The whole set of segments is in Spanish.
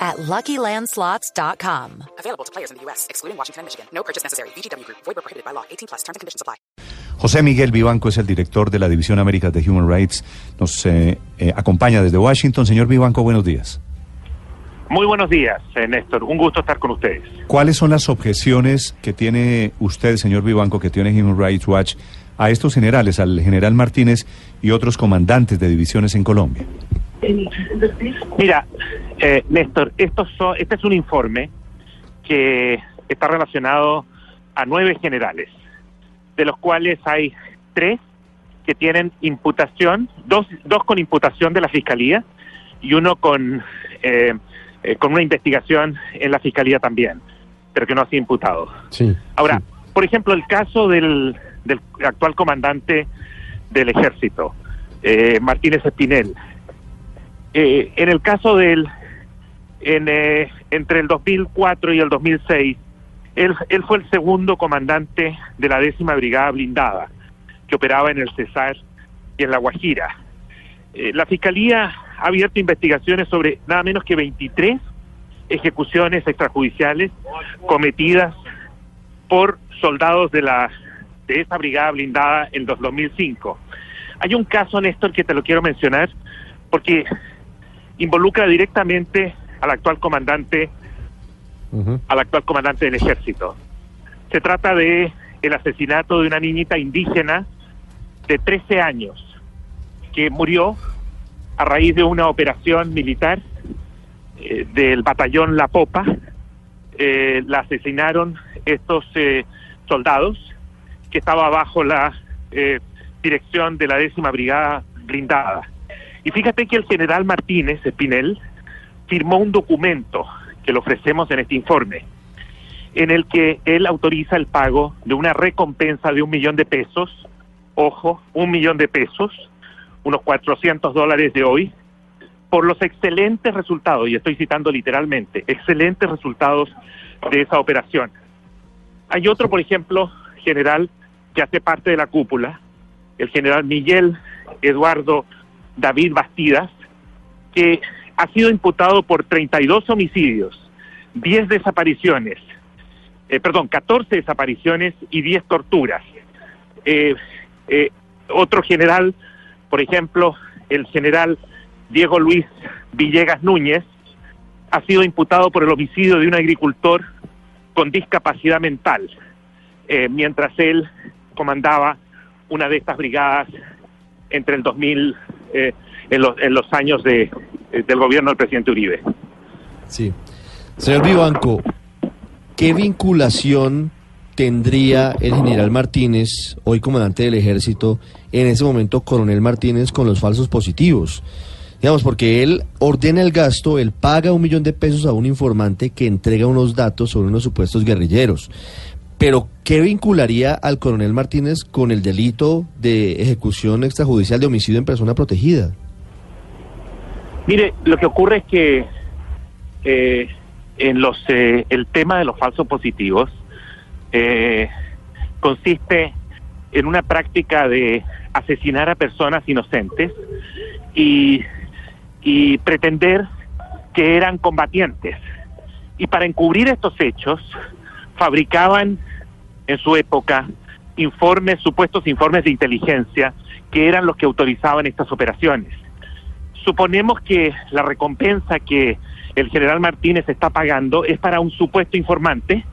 at LuckyLandSlots.com. Available to players in the U.S., excluding Washington and Michigan. No purchase necessary. VGW Group. Void where prohibited by law. 18 plus. Terms and conditions apply. José Miguel Vivanco es el director de la División Américas de Human Rights. Nos eh, eh, acompaña desde Washington. Señor Vivanco, buenos días. Muy buenos días, eh, Néstor. Un gusto estar con ustedes. ¿Cuáles son las objeciones que tiene usted, señor Vivanco, que tiene Human Rights Watch a estos generales, al general Martínez y otros comandantes de divisiones en Colombia? Mira, eh, Néstor, estos son, este es un informe que está relacionado a nueve generales, de los cuales hay tres que tienen imputación, dos, dos con imputación de la Fiscalía y uno con, eh, eh, con una investigación en la Fiscalía también, pero que no ha sido imputado. Sí. Ahora, por ejemplo, el caso del, del actual comandante del ejército, eh, Martínez Espinel. Eh, en el caso del, en, eh, entre el 2004 y el 2006, él, él fue el segundo comandante de la décima brigada blindada, que operaba en el Cesar y en La Guajira. Eh, la Fiscalía ha abierto investigaciones sobre nada menos que 23 ejecuciones extrajudiciales cometidas por soldados de la de esa brigada blindada en los 2005. Hay un caso, Néstor, que te lo quiero mencionar porque involucra directamente al actual comandante al actual comandante del ejército. Se trata de el asesinato de una niñita indígena de 13 años que murió a raíz de una operación militar eh, del batallón La Popa. Eh, la asesinaron estos eh, soldados que estaba bajo la eh, dirección de la décima brigada blindada. Y fíjate que el general Martínez Espinel firmó un documento que le ofrecemos en este informe, en el que él autoriza el pago de una recompensa de un millón de pesos, ojo, un millón de pesos, unos 400 dólares de hoy, por los excelentes resultados, y estoy citando literalmente, excelentes resultados de esa operación. Hay otro, por ejemplo, general que hace parte de la cúpula, el general Miguel Eduardo David Bastidas, que ha sido imputado por 32 homicidios, 10 desapariciones, eh, perdón, 14 desapariciones y 10 torturas. Eh, eh, otro general, por ejemplo, el general Diego Luis Villegas Núñez, ha sido imputado por el homicidio de un agricultor con discapacidad mental, mientras él comandaba una de estas brigadas entre el 2000, eh, en, los, años de, eh, del gobierno del presidente Uribe. Sí. Señor Vivanco, ¿qué vinculación tendría el general Martínez, hoy comandante del ejército, en ese momento coronel Martínez, con los falsos positivos? Digamos, porque él ordena el gasto, él paga un millón de pesos a un informante que entrega unos datos sobre unos supuestos guerrilleros. Pero, ¿qué vincularía al coronel Martínez con el delito de ejecución extrajudicial de homicidio en persona protegida? Mire, lo que ocurre es que eh, en los eh, el tema de los falsos positivos eh, consiste en una práctica de asesinar a personas inocentes y, y pretender que eran combatientes. Y para encubrir estos hechos, fabricaban en su época informes, supuestos informes de inteligencia, que eran los que autorizaban estas operaciones. Suponemos que la recompensa que el general Martínez está pagando es para un supuesto informante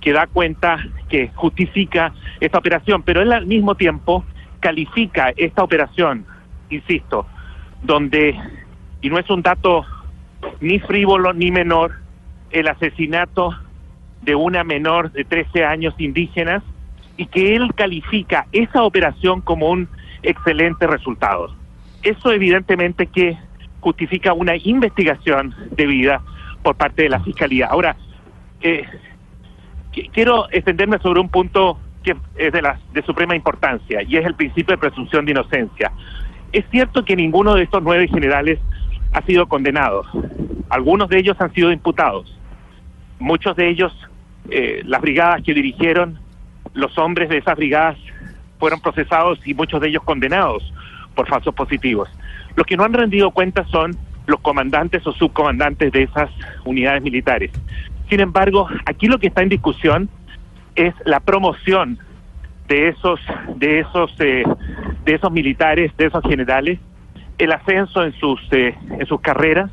que da cuenta, que justifica esta operación, pero él al mismo tiempo califica esta operación, insisto, donde, y no es un dato ni frívolo ni menor, el asesinato de una menor de 13 años indígenas y que él califica esa operación como un excelente resultado. Eso evidentemente que justifica una investigación debida por parte de la Fiscalía. Ahora, eh, quiero extenderme sobre un punto que es de, de suprema importancia y es el principio de presunción de inocencia. Es cierto que ninguno de estos nueve generales ha sido condenado. Algunos de ellos han sido imputados. Muchos de ellos, eh, las brigadas que dirigieron, los hombres de esas brigadas fueron procesados y muchos de ellos condenados por falsos positivos. Los que no han rendido cuentas son los comandantes o subcomandantes de esas unidades militares. Sin embargo, aquí lo que está en discusión es la promoción de esos de esos eh, de esos militares, de esos generales, el ascenso en sus eh, en sus carreras,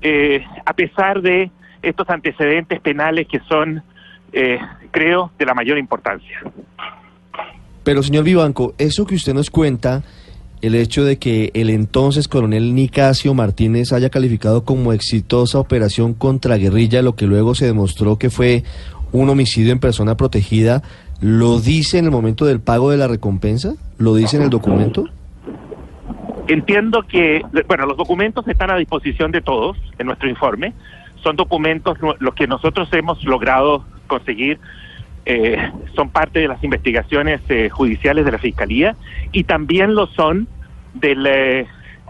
eh, a pesar de estos antecedentes penales que son, eh, creo, de la mayor importancia. Pero señor Vivanco, eso que usted nos cuenta, el hecho de que el entonces coronel Nicasio Martínez haya calificado como exitosa operación contra guerrilla, lo que luego se demostró que fue un homicidio en persona protegida, ¿lo dice en el momento del pago de la recompensa? ¿Lo dice en el documento? Entiendo que, bueno, los documentos están a disposición de todos en nuestro informe. Son documentos los que nosotros hemos logrado conseguir. Eh, son parte de las investigaciones eh, judiciales de la Fiscalía y también lo son de eh,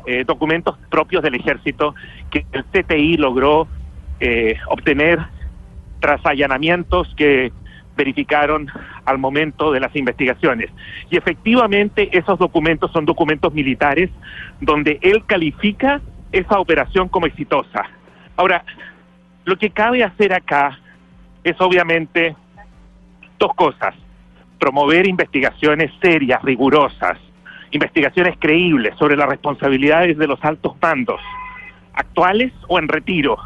eh, documentos propios del Ejército que el CTI logró obtener tras allanamientos que verificaron al momento de las investigaciones. Y efectivamente esos documentos son documentos militares donde él califica esa operación como exitosa. Ahora, lo que cabe hacer acá es obviamente dos cosas. Promover investigaciones serias, rigurosas, investigaciones creíbles sobre las responsabilidades de los altos mandos, actuales o en retiro,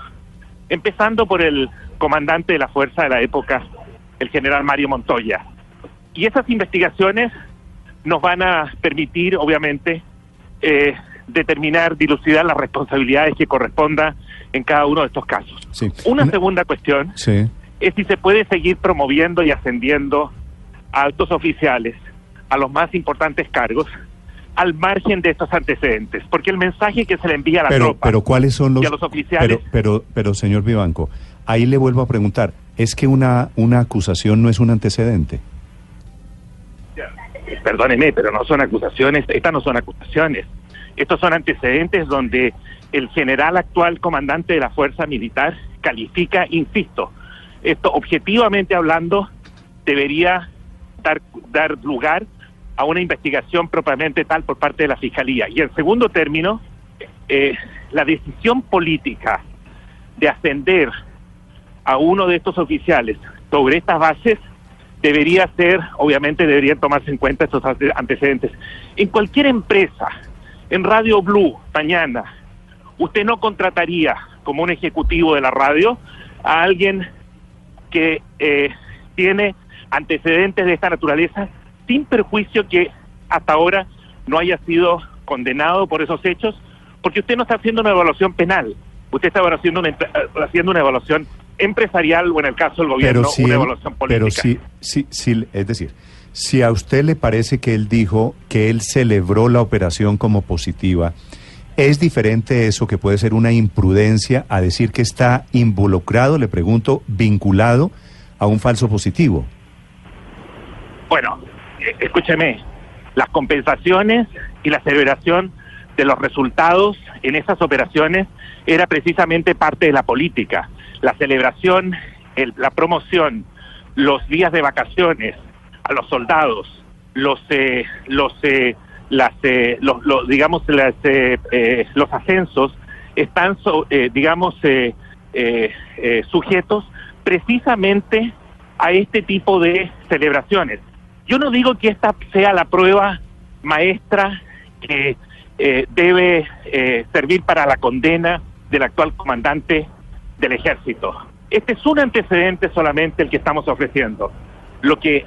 empezando por el comandante de la fuerza de la época, el general Mario Montoya. Y esas investigaciones nos van a permitir, obviamente, eh, determinar, dilucidar las responsabilidades que corresponda en cada uno de estos casos. Sí. Una Una- segunda cuestión Sí. Es si se puede seguir promoviendo y ascendiendo a altos oficiales a los más importantes cargos al margen de estos antecedentes, porque el mensaje que se le envía a la Pero, tropa pero ¿cuáles son los, y a los oficiales Pero, pero, pero, señor Vivanco, ahí le vuelvo a preguntar, ¿es que una, una acusación no es un antecedente? perdóneme, pero no son acusaciones, estas no son acusaciones. Estos son antecedentes donde el general actual comandante de la fuerza militar califica, insisto, esto objetivamente hablando debería dar, dar lugar a una investigación propiamente tal por parte de la Fiscalía. Y en segundo término, eh, la decisión política de ascender a uno de estos oficiales sobre estas bases debería ser, obviamente deberían tomarse en cuenta estos ante- antecedentes. En cualquier empresa, en Radio Blue, mañana, usted no contrataría como un ejecutivo de la radio a alguien que eh, tiene antecedentes de esta naturaleza sin perjuicio que hasta ahora no haya sido condenado por esos hechos, porque usted no está haciendo una evaluación penal, usted está haciendo una, eh, haciendo una evaluación empresarial o en el caso del gobierno Pero si una él- evaluación política. pero si, si, si- es decir, si a usted le parece que él dijo que él celebró la operación como positiva, ¿es diferente eso que puede ser una imprudencia a decir que está involucrado, le pregunto, vinculado a un falso positivo? Bueno, eh, escúcheme, las compensaciones y la celebración de los resultados en esas operaciones era precisamente parte de la política. La celebración, el- la promoción, los días de vacaciones a los soldados, los, eh, los, eh, las, eh, los, los, digamos, las, eh, eh, los ascensos están, so- eh, digamos, eh, sujetos precisamente a este tipo de celebraciones. Yo no digo que esta sea la prueba maestra que debe servir para la condena del actual comandante del ejército. Este es un antecedente solamente el que estamos ofreciendo. Lo que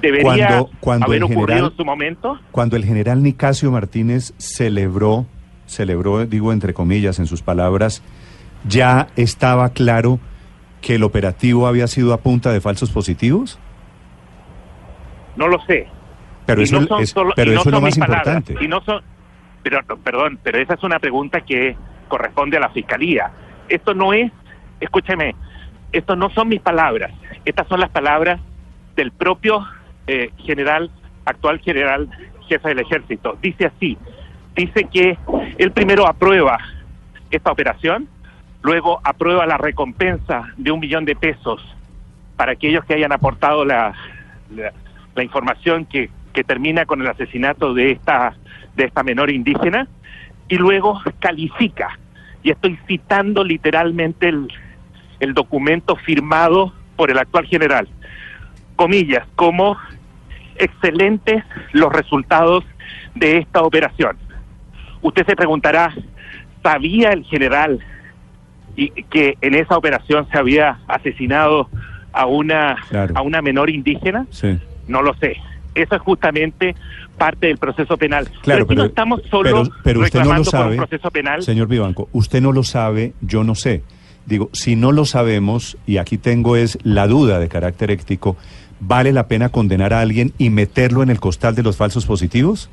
debería Cuando- cuando haber ocurrido en su momento Cuando el general Nicasio Martínez celebró, celebró, digo entre comillas en sus palabras, ya estaba claro que el operativo había sido a punta de falsos positivos. no lo sé. Pero Y eso, no es, solo- pero y no eso es lo más importante. y no son, pero, perdón, pero esa es una pregunta que corresponde a la fiscalía. Esto no es, escúcheme, esto no son mis palabras. Estas son las palabras del propio eh, general, actual general jefe del ejército. Dice así, dice que él primero aprueba esta operación, luego aprueba la recompensa de un millón de pesos para aquellos que hayan aportado la, la, la información que, que termina con el asesinato de esta, de esta menor indígena, y luego califica, y estoy citando literalmente el, el documento firmado por el actual general, comillas, como excelentes los resultados de esta operación. Usted se preguntará, ¿sabía el general y que en esa operación se había asesinado a una Claro. a una menor indígena? Sí. No lo sé. Eso es justamente parte del proceso penal. Claro, aquí no estamos solo pero, pero usted no lo reclamando por un proceso penal. señor Vivanco, usted no lo sabe, yo no sé. Digo, si no lo sabemos, y aquí tengo es la duda de carácter ético, ¿vale la pena condenar a alguien y meterlo en el costal de los falsos positivos?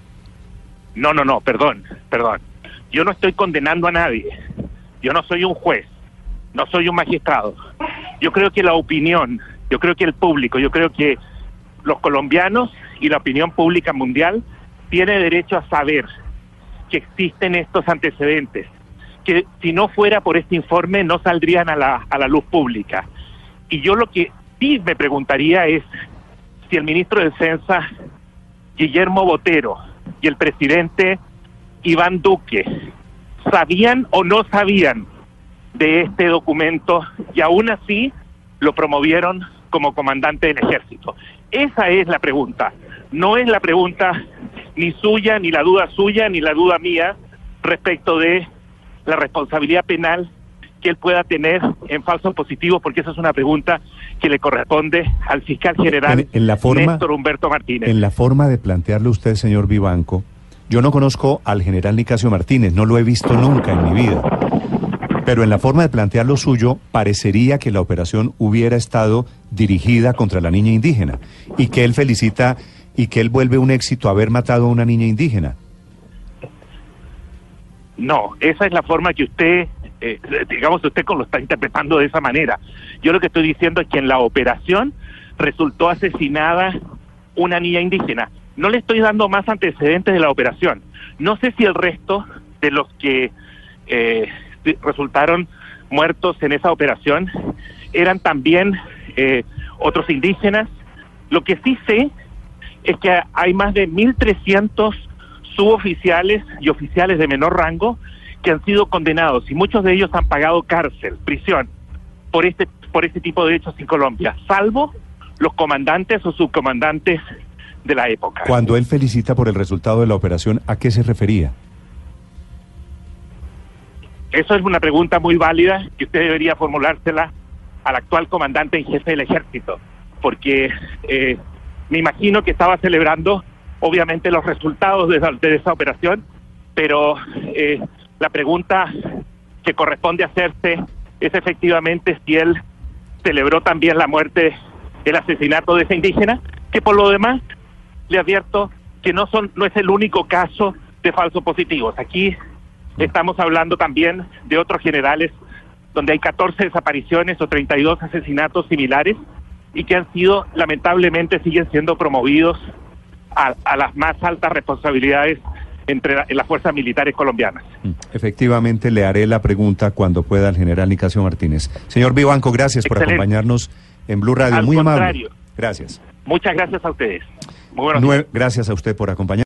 No, no, no, perdón, perdón. Yo no estoy condenando a nadie. Yo no soy un juez, no soy un magistrado. Yo creo que la opinión, yo creo que el público, yo creo que los colombianos y la opinión pública mundial tiene derecho a saber que existen estos antecedentes, que si no fuera por este informe no saldrían a la, a la luz pública. Y yo lo que sí me preguntaría es si el ministro de Defensa, Guillermo Botero, y el presidente Iván Duque sabían o no sabían de este documento y aún así lo promovieron como comandante del ejército. Esa es la pregunta. No es la pregunta ni suya, ni la duda suya, ni la duda mía respecto de la responsabilidad penal que él pueda tener en falsos positivos, porque esa es una pregunta que le corresponde al fiscal general En- en la forma- Néstor Humberto Martínez. En la forma de plantearlo usted, señor Vivanco, yo no conozco al general Nicasio Martínez, no lo he visto nunca en mi vida. Pero en la forma de plantear lo suyo, parecería que la operación hubiera estado dirigida contra la niña indígena y que él felicita y que él vuelve un éxito haber matado a una niña indígena. No, esa es la forma que usted, eh, digamos, usted lo está interpretando de esa manera. Yo lo que estoy diciendo es que en la operación resultó asesinada una niña indígena. No le estoy dando más antecedentes de la operación. No sé si el resto de los que eh, resultaron muertos en esa operación eran también eh, otros indígenas. Lo que sí sé es que hay más de 1.300 suboficiales y oficiales de menor rango que han sido condenados y muchos de ellos han pagado cárcel, prisión, por este, por este tipo de hechos en Colombia, salvo los comandantes o subcomandantes de la época. Cuando él felicita por el resultado de la operación, ¿a qué se refería? Eso es una pregunta muy válida que usted debería formulársela al actual comandante en jefe del ejército, porque eh, me imagino que estaba celebrando obviamente los resultados de esa, de esa operación, pero eh, la pregunta que corresponde hacerse es efectivamente si él celebró también la muerte, el asesinato de ese indígena, que por lo demás le advierto que no son no es el único caso de falsos positivos. Aquí estamos hablando también de otros generales donde hay 14 desapariciones o 32 asesinatos similares y que han sido, lamentablemente, siguen siendo promovidos a, a las más altas responsabilidades entre la- en las fuerzas militares colombianas. Mm, Efectivamente, le haré la pregunta cuando pueda al general Nicasio Martínez. Señor Vivanco, gracias por Excelente. acompañarnos en Blue Radio. Al Muy amable. contrario. Gracias. Muchas gracias a ustedes. Muy buenos días. Gracias a usted por acompañarnos.